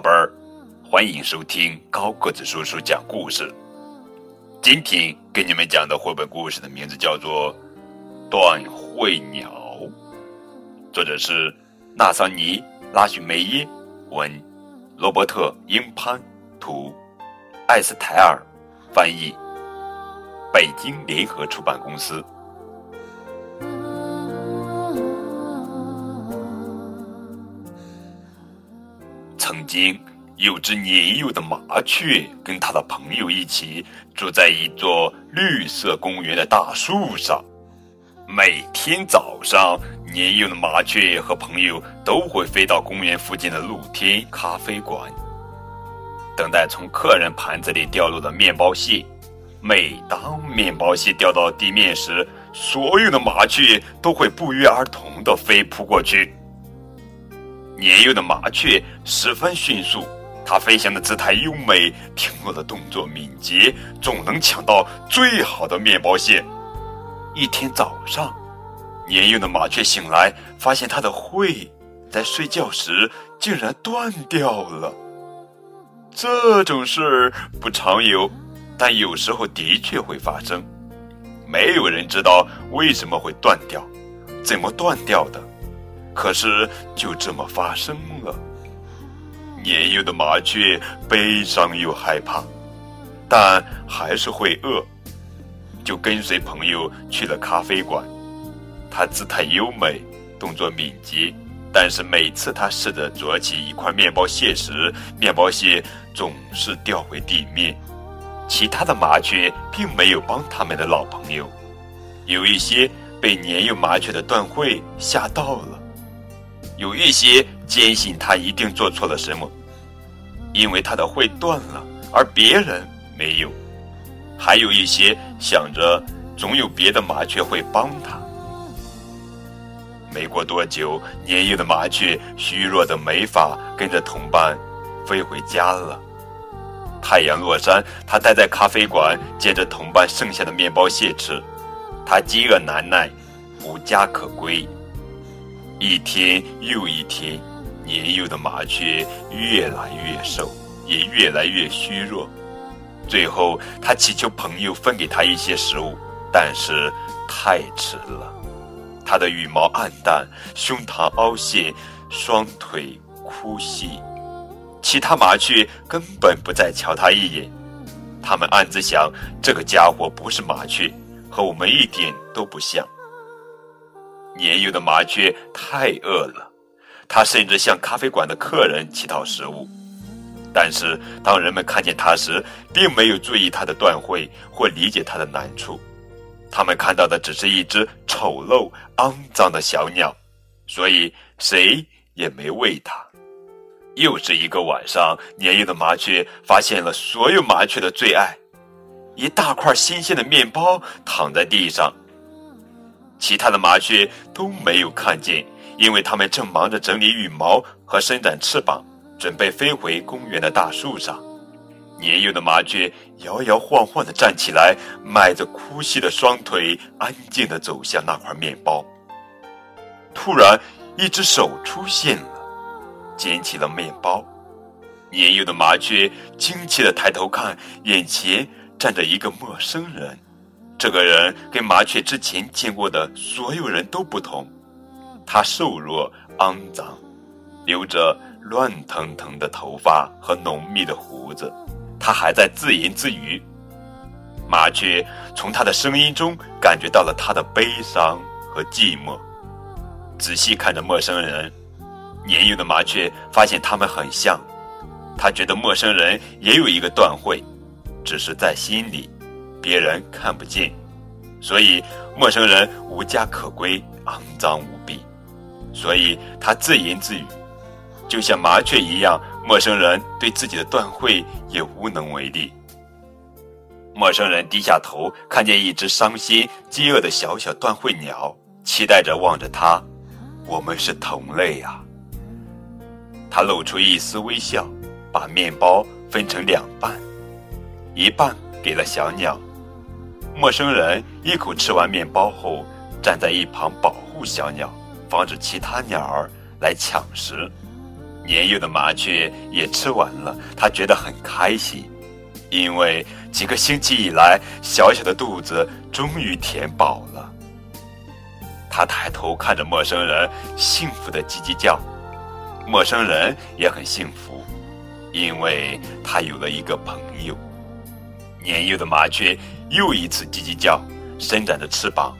宝贝儿，欢迎收听高个子叔叔讲故事。今天给你们讲的绘本故事的名字叫做《断喙鸟》，作者是纳桑尼·拉许梅耶，文，罗伯特·英潘，图，艾斯泰尔，翻译，北京联合出版公司。曾经有只年幼的麻雀，跟它的朋友一起住在一座绿色公园的大树上。每天早上，年幼的麻雀和朋友都会飞到公园附近的露天咖啡馆，等待从客人盘子里掉落的面包屑。每当面包屑掉到地面时，所有的麻雀都会不约而同地飞扑过去。年幼的麻雀十分迅速，它飞翔的姿态优美，停落的动作敏捷，总能抢到最好的面包屑。一天早上，年幼的麻雀醒来，发现它的喙在睡觉时竟然断掉了。这种事儿不常有，但有时候的确会发生。没有人知道为什么会断掉，怎么断掉的。可是就这么发生了。年幼的麻雀悲伤又害怕，但还是会饿，就跟随朋友去了咖啡馆。它姿态优美，动作敏捷，但是每次它试着啄起一块面包屑时，面包屑总是掉回地面。其他的麻雀并没有帮他们的老朋友，有一些被年幼麻雀的断喙吓到了。有一些坚信他一定做错了什么，因为他的喙断了，而别人没有；还有一些想着总有别的麻雀会帮他。没过多久，年幼的麻雀虚弱的没法跟着同伴飞回家了。太阳落山，他待在咖啡馆，接着同伴剩下的面包屑吃。他饥饿难耐，无家可归。一天又一天，年幼的麻雀越来越瘦，也越来越虚弱。最后，他祈求朋友分给他一些食物，但是太迟了。他的羽毛暗淡，胸膛凹陷，双腿枯细。其他麻雀根本不再瞧他一眼，他们暗自想：这个家伙不是麻雀，和我们一点都不像。年幼的麻雀太饿了，它甚至向咖啡馆的客人乞讨食物。但是当人们看见它时，并没有注意它的断喙或理解它的难处，他们看到的只是一只丑陋、肮脏的小鸟，所以谁也没喂它。又是一个晚上，年幼的麻雀发现了所有麻雀的最爱——一大块新鲜的面包躺在地上。其他的麻雀都没有看见，因为它们正忙着整理羽毛和伸展翅膀，准备飞回公园的大树上。年幼的麻雀摇摇晃晃地站起来，迈着枯细的双腿，安静地走向那块面包。突然，一只手出现了，捡起了面包。年幼的麻雀惊奇地抬头看，眼前站着一个陌生人。这个人跟麻雀之前见过的所有人都不同，他瘦弱、肮脏，留着乱腾腾的头发和浓密的胡子。他还在自言自语。麻雀从他的声音中感觉到了他的悲伤和寂寞。仔细看着陌生人，年幼的麻雀发现他们很像。他觉得陌生人也有一个断喙，只是在心里。别人看不见，所以陌生人无家可归，肮脏无比。所以他自言自语，就像麻雀一样。陌生人对自己的断喙也无能为力。陌生人低下头，看见一只伤心、饥饿的小小断喙鸟，期待着望着他。我们是同类啊！他露出一丝微笑，把面包分成两半，一半给了小鸟。陌生人一口吃完面包后，站在一旁保护小鸟，防止其他鸟儿来抢食。年幼的麻雀也吃完了，它觉得很开心，因为几个星期以来，小小的肚子终于填饱了。它抬头看着陌生人，幸福的叽叽叫。陌生人也很幸福，因为他有了一个朋友。年幼的麻雀又一次叽叽叫，伸展着翅膀。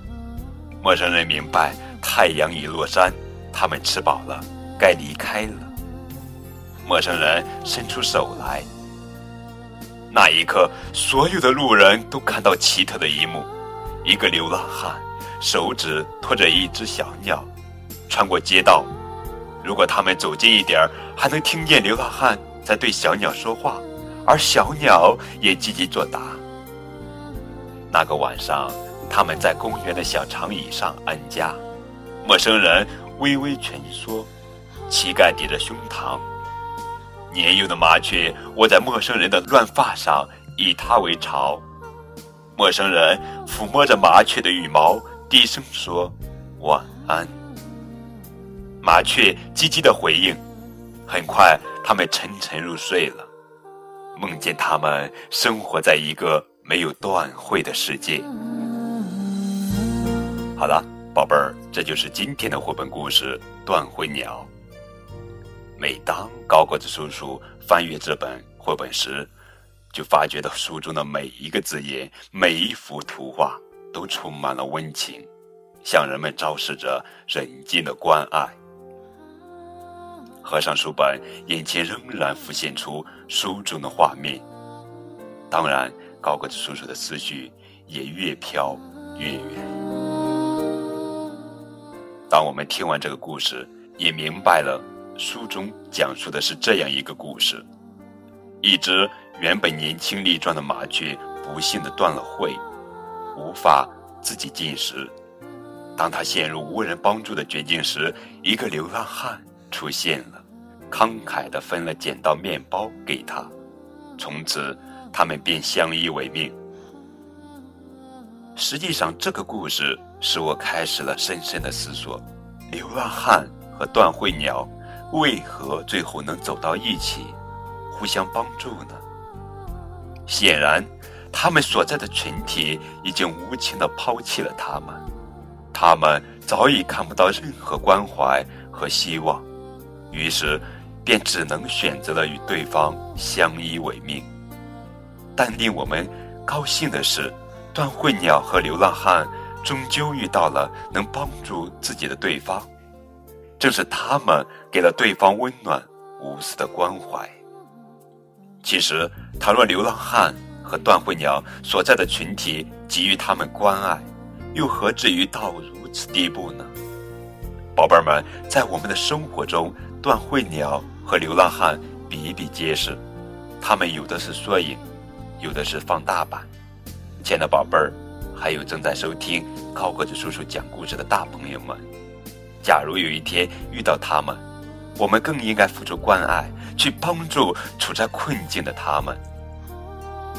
陌生人明白，太阳已落山，他们吃饱了，该离开了。陌生人伸出手来，那一刻，所有的路人都看到奇特的一幕：一个流浪汉手指托着一只小鸟，穿过街道。如果他们走近一点儿，还能听见流浪汉在对小鸟说话，而小鸟也叽叽作答。那个晚上，他们在公园的小长椅上安家，陌生人微微蜷缩，膝盖抵着胸膛。年幼的麻雀窝在陌生人的乱发上，以它为巢。陌生人抚摸着麻雀的羽毛，低声说：“晚安。”麻雀叽叽的回应，很快，他们沉沉入睡了，梦见他们生活在一个没有断会的世界。好了，宝贝儿，这就是今天的绘本故事《断会鸟》。每当高个子叔叔翻阅这本绘本时，就发觉到书中的每一个字眼、每一幅图画都充满了温情，向人们昭示着人间的关爱。合上书本，眼前仍然浮现出书中的画面。当然，高个子叔叔的思绪也越飘越远。当我们听完这个故事，也明白了书中讲述的是这样一个故事：一只原本年轻力壮的麻雀，不幸的断了喙，无法自己进食。当他陷入无人帮助的绝境时，一个流浪汉出现了。慷慨地分了捡到面包给他，从此他们便相依为命。实际上，这个故事使我开始了深深的思索：流浪汉和断喙鸟为何最后能走到一起，互相帮助呢？显然，他们所在的群体已经无情地抛弃了他们，他们早已看不到任何关怀和希望，于是。便只能选择了与对方相依为命。但令我们高兴的是，断喙鸟和流浪汉终究遇到了能帮助自己的对方，正是他们给了对方温暖无私的关怀。其实，倘若流浪汉和断喙鸟所在的群体给予他们关爱，又何至于到如此地步呢？宝贝儿们，在我们的生活中，断喙鸟。和流浪汉比比皆是，他们有的是缩影，有的是放大版。亲爱的宝贝儿，还有正在收听高个子叔叔讲故事的大朋友们，假如有一天遇到他们，我们更应该付出关爱，去帮助处在困境的他们。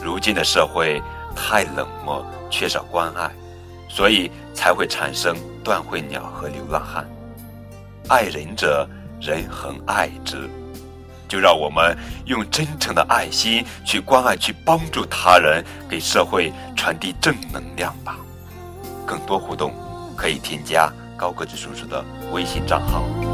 如今的社会太冷漠，缺少关爱，所以才会产生断喙鸟和流浪汉。爱人者，人恒爱之。就让我们用真诚的爱心去关爱、去帮助他人，给社会传递正能量吧。更多互动可以添加高个子叔叔的微信账号。